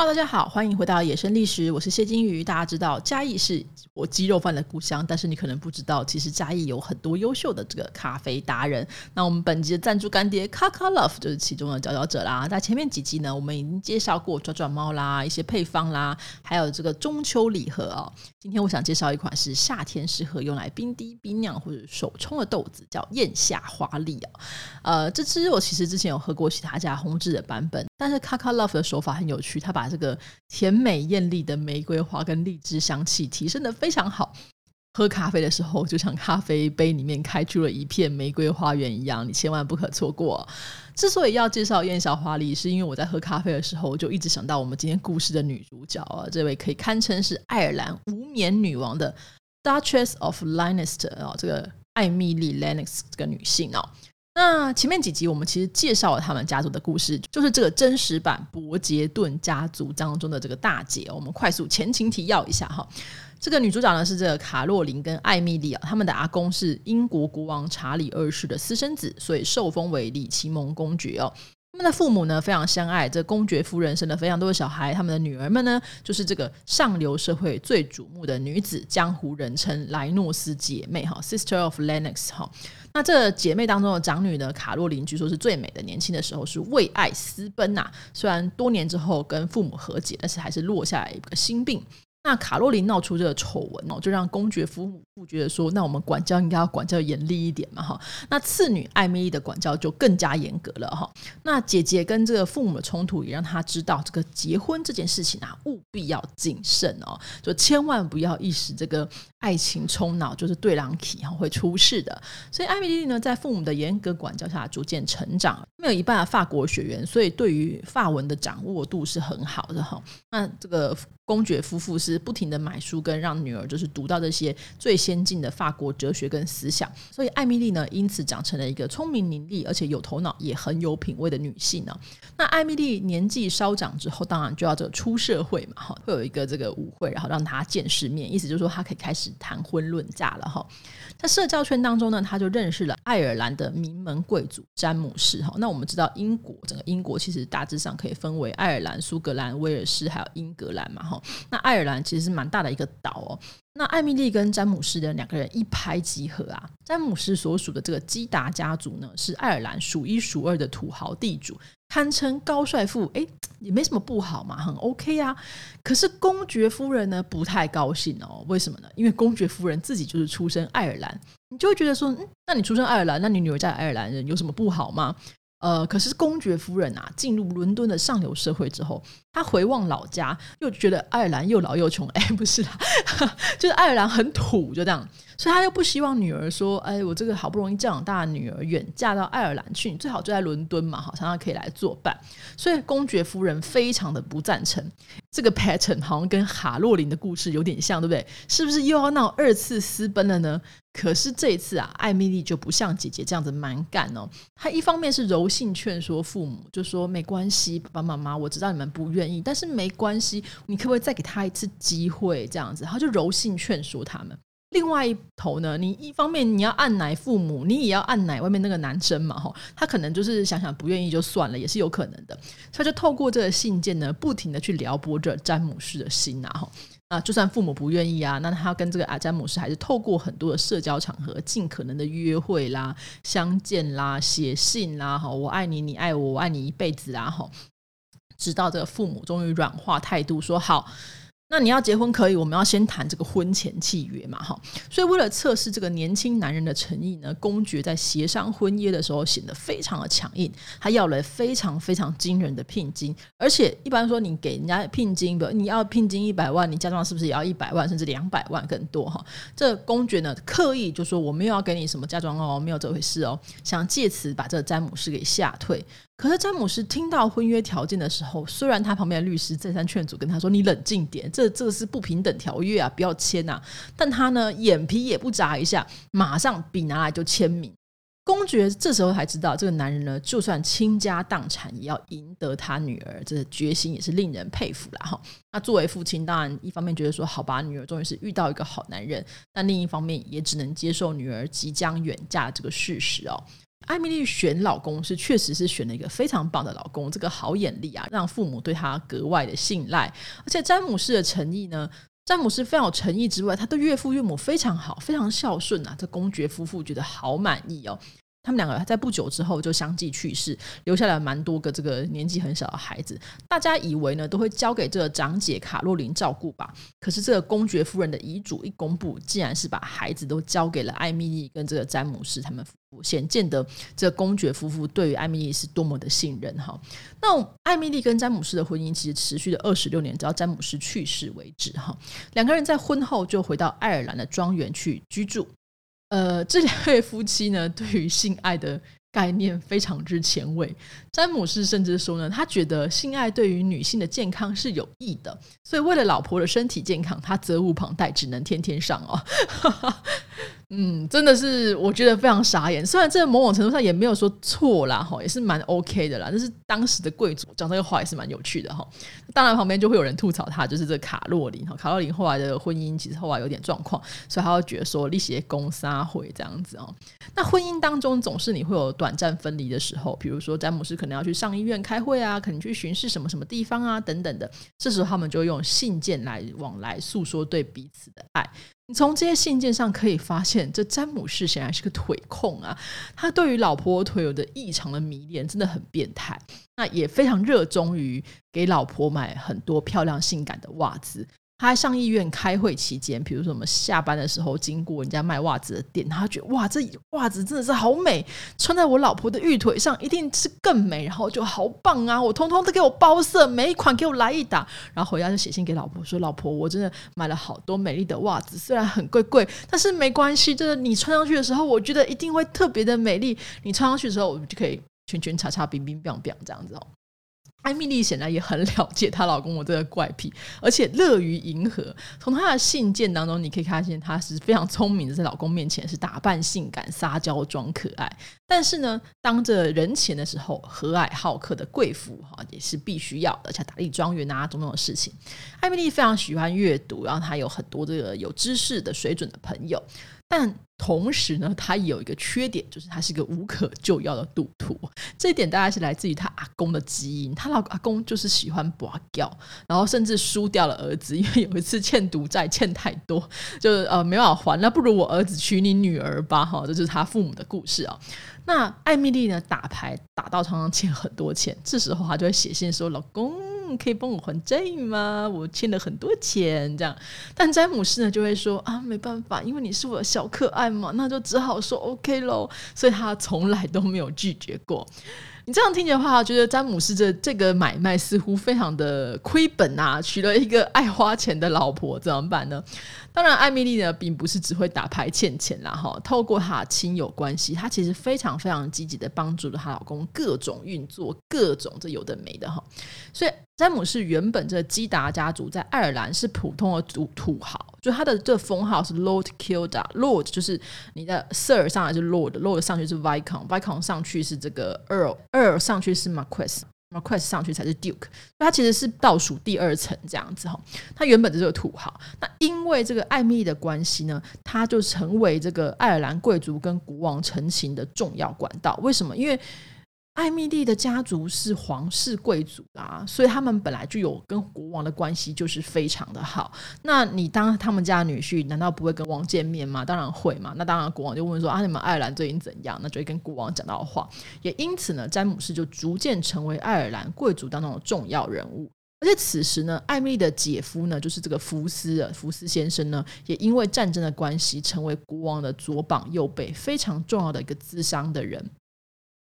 Hello，大家好，欢迎回到野生历史，我是谢金鱼。大家知道嘉义是我鸡肉饭的故乡，但是你可能不知道，其实嘉义有很多优秀的这个咖啡达人。那我们本集的赞助干爹 Kakalove 就是其中的佼佼者啦。在前面几集呢，我们已经介绍过转转猫啦，一些配方啦，还有这个中秋礼盒哦。今天我想介绍一款是夏天适合用来冰滴冰酿或者手冲的豆子，叫艳夏花丽哦。呃，这支我其实之前有喝过其他家烘制的版本，但是 Kakalove 的手法很有趣，他把这个甜美艳丽的玫瑰花跟荔枝香气提升得非常好，喝咖啡的时候就像咖啡杯里面开出了一片玫瑰花园一样，你千万不可错过。之所以要介绍艳夏花丽，是因为我在喝咖啡的时候就一直想到我们今天故事的女主角啊，这位可以堪称是爱尔兰无冕女王的 Duchess of Leinster 啊，这个艾蜜莉 Lennox 这个女性哦。那前面几集我们其实介绍了他们家族的故事，就是这个真实版伯杰顿家族当中的这个大姐。我们快速前情提要一下哈，这个女主角呢是这个卡洛琳跟艾米丽啊，他们的阿公是英国国王查理二世的私生子，所以受封为里奇蒙公爵哦。他们的父母呢非常相爱，这公爵夫人生了非常多的小孩，他们的女儿们呢就是这个上流社会最瞩目的女子，江湖人称莱诺斯姐妹哈，Sister of Lennox 哈。那这姐妹当中的长女呢，卡洛琳据说是最美的。年轻的时候是为爱私奔呐、啊，虽然多年之后跟父母和解，但是还是落下来一个心病。那卡洛琳闹出这个丑闻哦，就让公爵夫妇觉得说，那我们管教应该要管教严厉一点嘛哈。那次女艾米丽的管教就更加严格了哈。那姐姐跟这个父母的冲突也让她知道，这个结婚这件事情啊，务必要谨慎哦，就千万不要一时这个爱情冲脑，就是对狼体哈会出事的。所以艾米丽呢，在父母的严格管教下，逐渐成长，没有一半的法国血缘，所以对于法文的掌握度是很好的哈。那这个。公爵夫妇是不停的买书，跟让女儿就是读到这些最先进的法国哲学跟思想，所以艾米丽呢，因此长成了一个聪明伶俐，而且有头脑，也很有品味的女性呢。那艾米丽年纪稍长之后，当然就要这个出社会嘛，哈，会有一个这个舞会，然后让她见世面，意思就是说她可以开始谈婚论嫁了哈。在社交圈当中呢，她就认识了爱尔兰的名门贵族詹姆士哈。那我们知道英国整个英国其实大致上可以分为爱尔兰、苏格兰、威尔士还有英格兰嘛哈。那爱尔兰其实是蛮大的一个岛哦。那艾米丽跟詹姆斯的两个人一拍即合啊。詹姆斯所属的这个基达家族呢，是爱尔兰数一数二的土豪地主，堪称高帅富。诶，也没什么不好嘛，很 OK 啊。可是公爵夫人呢，不太高兴哦。为什么呢？因为公爵夫人自己就是出身爱尔兰，你就会觉得说，嗯，那你出身爱尔兰，那你女儿嫁爱尔兰人有什么不好吗？呃，可是公爵夫人啊，进入伦敦的上流社会之后，她回望老家，又觉得爱尔兰又老又穷，哎，不是啦，就是爱尔兰很土，就这样，所以她又不希望女儿说，哎，我这个好不容易教养大的女儿远嫁到爱尔兰去，你最好就在伦敦嘛，好，常常可以来作伴。所以公爵夫人非常的不赞成。这个 pattern 好像跟哈洛琳的故事有点像，对不对？是不是又要闹二次私奔了呢？可是这一次啊，艾米丽就不像姐姐这样子蛮干哦。她一方面是柔性劝说父母，就说没关系，爸爸妈妈，我知道你们不愿意，但是没关系，你可不可以再给他一次机会？这样子，她就柔性劝说他们。另外一头呢，你一方面你要按奶父母，你也要按奶外面那个男生嘛，吼，他可能就是想想不愿意就算了，也是有可能的。他就透过这个信件呢，不停的去撩拨着詹姆士的心啊，吼。啊，就算父母不愿意啊，那他跟这个阿詹姆斯还是透过很多的社交场合，尽可能的约会啦、相见啦、写信啦，哈，我爱你，你爱我，我爱你一辈子啦，哈，直到这个父母终于软化态度，说好。那你要结婚可以，我们要先谈这个婚前契约嘛，哈。所以为了测试这个年轻男人的诚意呢，公爵在协商婚约的时候显得非常的强硬，他要了非常非常惊人的聘金，而且一般说你给人家聘金，比如你要聘金一百万，你嫁妆是不是也要一百万甚至两百万更多哈？这公爵呢刻意就说我没有要给你什么嫁妆哦，没有这回事哦，想借此把这个詹姆士给吓退。可是詹姆士听到婚约条件的时候，虽然他旁边的律师再三劝阻，跟他说：“你冷静点，这这个是不平等条约啊，不要签呐。”但他呢，眼皮也不眨一下，马上笔拿来就签名。公爵这时候才知道，这个男人呢，就算倾家荡产也要赢得他女儿，这决心也是令人佩服了哈。那作为父亲，当然一方面觉得说：“好吧，女儿终于是遇到一个好男人。”但另一方面也只能接受女儿即将远嫁这个事实哦。艾米丽选老公是确实是选了一个非常棒的老公，这个好眼力啊，让父母对她格外的信赖。而且詹姆斯的诚意呢，詹姆斯非常有诚意之外，他对岳父岳母非常好，非常孝顺啊。这公爵夫妇觉得好满意哦。他们两个在不久之后就相继去世，留下了蛮多个这个年纪很小的孩子。大家以为呢都会交给这个长姐卡洛琳照顾吧。可是这个公爵夫人的遗嘱一公布，竟然是把孩子都交给了艾米丽跟这个詹姆士他们夫妇，显见得这公爵夫妇对于艾米丽是多么的信任哈。那艾米丽跟詹姆士的婚姻其实持续了二十六年，直到詹姆士去世为止哈。两个人在婚后就回到爱尔兰的庄园去居住。呃，这两位夫妻呢，对于性爱的概念非常之前卫。詹姆士甚至说呢，他觉得性爱对于女性的健康是有益的，所以为了老婆的身体健康，他责无旁贷，只能天天上哦。嗯，真的是我觉得非常傻眼。虽然这某种程度上也没有说错啦，哈，也是蛮 OK 的啦。但是当时的贵族讲这个话也是蛮有趣的哈。当然旁边就会有人吐槽他，就是这卡洛琳哈。卡洛琳后来的婚姻其实后来有点状况，所以他会觉得说利息公杀会这样子哦。那婚姻当中总是你会有短暂分离的时候，比如说詹姆斯可能要去上医院开会啊，可能去巡视什么什么地方啊等等的。这时候他们就用信件来往来诉说对彼此的爱。你从这些信件上可以发现，这詹姆士显然是个腿控啊！他对于老婆腿有着异常的迷恋，真的很变态。那也非常热衷于给老婆买很多漂亮性感的袜子。他上医院开会期间，比如说我们下班的时候经过人家卖袜子的店，他觉得哇，这袜子真的是好美，穿在我老婆的玉腿上一定是更美，然后就好棒啊！我通通都给我包色，每一款给我来一打。然后回家就写信给老婆说：“老婆，我真的买了好多美丽的袜子，虽然很贵贵，但是没关系，就是你穿上去的时候，我觉得一定会特别的美丽。你穿上去的时候，我们就可以圈圈叉叉、冰冰冰冰这样子哦。”艾米莉显然也很了解她老公我这个怪癖，而且乐于迎合。从她的信件当中，你可以发现她是非常聪明的，在老公面前是打扮性感、撒娇装可爱。但是呢，当着人前的时候，和蔼好客的贵妇哈也是必须要的，像打理庄园啊种种的事情。艾米莉非常喜欢阅读，然后她有很多这个有知识的水准的朋友。但同时呢，他有一个缺点，就是他是一个无可救药的赌徒。这一点大概是来自于他阿公的基因。他老阿公就是喜欢拔掉，然后甚至输掉了儿子，因为有一次欠赌债欠太多，就呃没办法还。那不如我儿子娶你女儿吧，哈，这就是他父母的故事啊。那艾米莉呢，打牌打到常常欠很多钱，这时候他就会写信说：“老公。”可以帮我还债吗？我欠了很多钱，这样。但詹姆斯呢就会说啊，没办法，因为你是我的小可爱嘛，那就只好说 OK 喽。所以他从来都没有拒绝过。你这样听的话，觉得詹姆斯这这个买卖似乎非常的亏本啊，娶了一个爱花钱的老婆，怎么办呢？当然，艾米丽呢，并不是只会打牌欠钱啦，哈。透过她亲友关系，她其实非常非常积极的帮助了她老公各种运作，各种这有的没的哈。所以，詹姆士原本这基达家族在爱尔兰是普通的土土豪，就他的这封号是 Lord Kilda，Lord 就是你的 Sir 上来是 Lord，Lord 上去是 Viscount，Viscount 上去是这个 Earl，Earl 上去是 Marquess。Marquess 上去才是 Duke，他其实是倒数第二层这样子哈。他原本就是个土豪，那因为这个艾蜜莉的关系呢，他就成为这个爱尔兰贵族跟国王成亲的重要管道。为什么？因为艾米丽的家族是皇室贵族啊，所以他们本来就有跟国王的关系就是非常的好。那你当他们家女婿，难道不会跟王见面吗？当然会嘛。那当然，国王就问说啊，你们爱尔兰最近怎样？那就会跟国王讲到话。也因此呢，詹姆士就逐渐成为爱尔兰贵族当中的重要人物。而且此时呢，艾米丽的姐夫呢，就是这个福斯，福斯先生呢，也因为战争的关系，成为国王的左膀右臂，非常重要的一个咨商的人。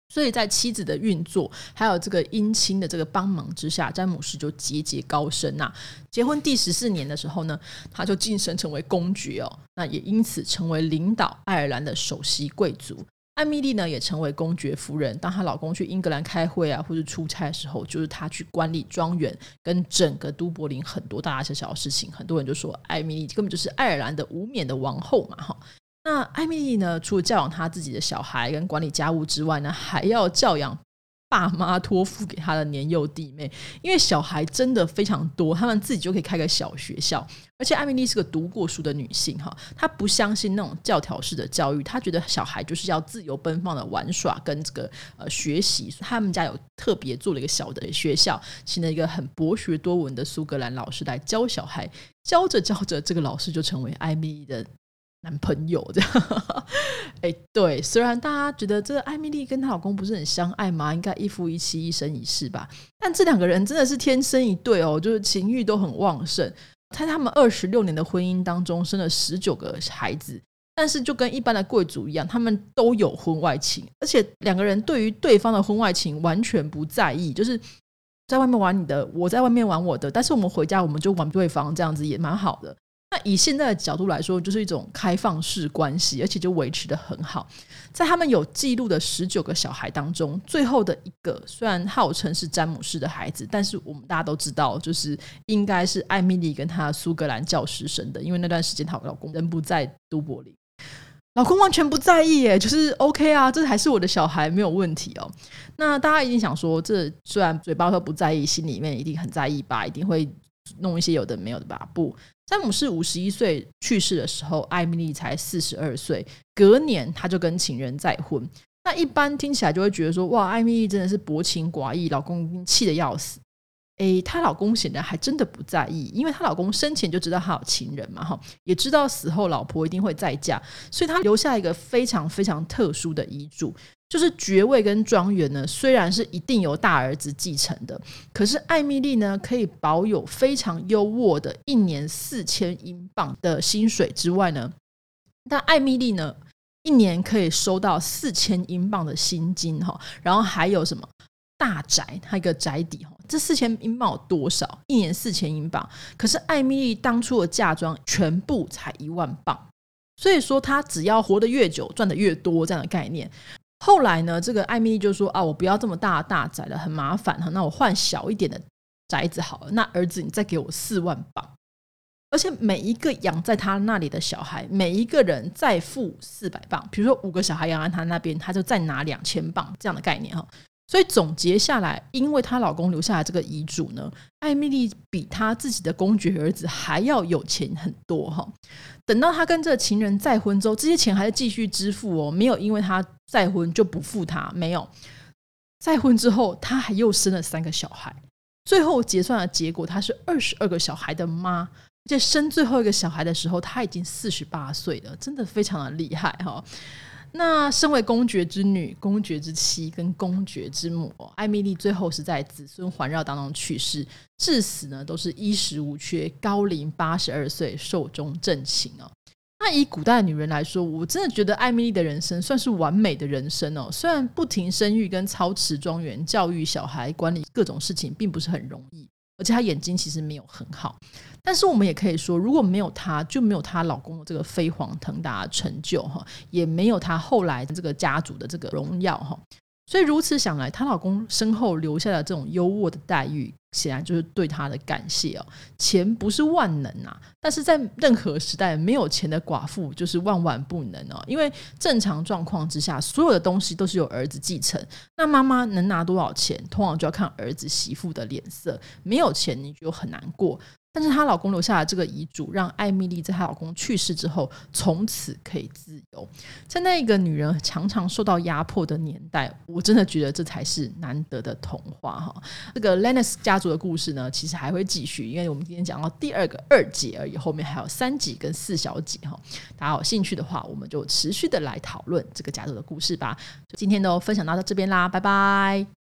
所以在妻子的运作，还有这个姻亲的这个帮忙之下，詹姆士就节节高升呐。结婚第十四年的时候呢，他就晋升成为公爵哦，那也因此成为领导爱尔兰的首席贵族。艾米丽呢，也成为公爵夫人。当她老公去英格兰开会啊，或者出差的时候，就是她去管理庄园跟整个都柏林很多大大小小的事情。很多人就说，艾米丽根本就是爱尔兰的无冕的王后嘛，哈。那艾米丽呢？除了教养她自己的小孩跟管理家务之外呢，还要教养爸妈托付给他的年幼弟妹，因为小孩真的非常多，他们自己就可以开个小学校。而且艾米丽是个读过书的女性，哈，她不相信那种教条式的教育，她觉得小孩就是要自由奔放的玩耍跟这个呃学习。他们家有特别做了一个小的学校，请了一个很博学多闻的苏格兰老师来教小孩，教着教着，这个老师就成为艾米丽的。男朋友这样，哎，对，虽然大家觉得这个艾米丽跟她老公不是很相爱嘛，应该一夫一妻、一生一世吧，但这两个人真的是天生一对哦，就是情欲都很旺盛。在他们二十六年的婚姻当中，生了十九个孩子，但是就跟一般的贵族一样，他们都有婚外情，而且两个人对于对方的婚外情完全不在意，就是在外面玩你的，我在外面玩我的，但是我们回家我们就玩对方，这样子也蛮好的。那以现在的角度来说，就是一种开放式关系，而且就维持得很好。在他们有记录的十九个小孩当中，最后的一个虽然号称是詹姆士的孩子，但是我们大家都知道，就是应该是艾米丽跟她苏格兰教师生的，因为那段时间她老公人不在都柏林，老公完全不在意，耶，就是 OK 啊，这还是我的小孩，没有问题哦。那大家一定想说，这虽然嘴巴说不在意，心里面一定很在意吧？一定会弄一些有的没有的吧？不。詹姆士五十一岁去世的时候，艾米丽才四十二岁。隔年，他就跟情人再婚。那一般听起来就会觉得说，哇，艾米丽真的是薄情寡义，老公气得要死。诶，她老公显然还真的不在意，因为她老公生前就知道她有情人嘛，哈，也知道死后老婆一定会再嫁，所以他留下一个非常非常特殊的遗嘱。就是爵位跟庄园呢，虽然是一定由大儿子继承的，可是艾米丽呢，可以保有非常优渥的一年四千英镑的薪水之外呢，但艾米丽呢，一年可以收到四千英镑的薪金哈，然后还有什么大宅，它一个宅邸哈，这四千英镑多少？一年四千英镑，可是艾米丽当初的嫁妆全部才一万镑，所以说她只要活得越久，赚得越多这样的概念。后来呢，这个艾米丽就说啊，我不要这么大大宅了，很麻烦哈。那我换小一点的宅子好了。那儿子，你再给我四万镑，而且每一个养在他那里的小孩，每一个人再付四百镑。比如说五个小孩养在他那边，他就再拿两千镑这样的概念哈。所以总结下来，因为她老公留下来这个遗嘱呢，艾米丽比她自己的公爵儿子还要有钱很多哈。等到她跟这个情人再婚之后，这些钱还是继续支付哦，没有因为她再婚就不付她，没有。再婚之后，她还又生了三个小孩，最后结算的结果，她是二十二个小孩的妈，而且生最后一个小孩的时候，她已经四十八岁了，真的非常的厉害哈。那身为公爵之女、公爵之妻跟公爵之母，艾米莉最后是在子孙环绕当中去世，至死呢都是衣食无缺，高龄八十二岁，寿终正寝哦。那以古代女人来说，我真的觉得艾米莉的人生算是完美的人生哦。虽然不停生育、跟操持庄园、教育小孩、管理各种事情，并不是很容易。而且她眼睛其实没有很好，但是我们也可以说，如果没有她，就没有她老公的这个飞黄腾达成就哈，也没有她后来这个家族的这个荣耀哈。所以如此想来，她老公身后留下的这种优渥的待遇，显然就是对她的感谢哦。钱不是万能啊，但是在任何时代，没有钱的寡妇就是万万不能哦。因为正常状况之下，所有的东西都是由儿子继承，那妈妈能拿多少钱，通常就要看儿子媳妇的脸色。没有钱，你就很难过。但是她老公留下的这个遗嘱，让艾米丽在她老公去世之后，从此可以自由。在那个女人常常受到压迫的年代，我真的觉得这才是难得的童话哈。这个 Lennox 家族的故事呢，其实还会继续，因为我们今天讲到第二个二姐而已，后面还有三姐跟四小姐哈。大家有兴趣的话，我们就持续的来讨论这个家族的故事吧。今天都分享到这边啦，拜拜。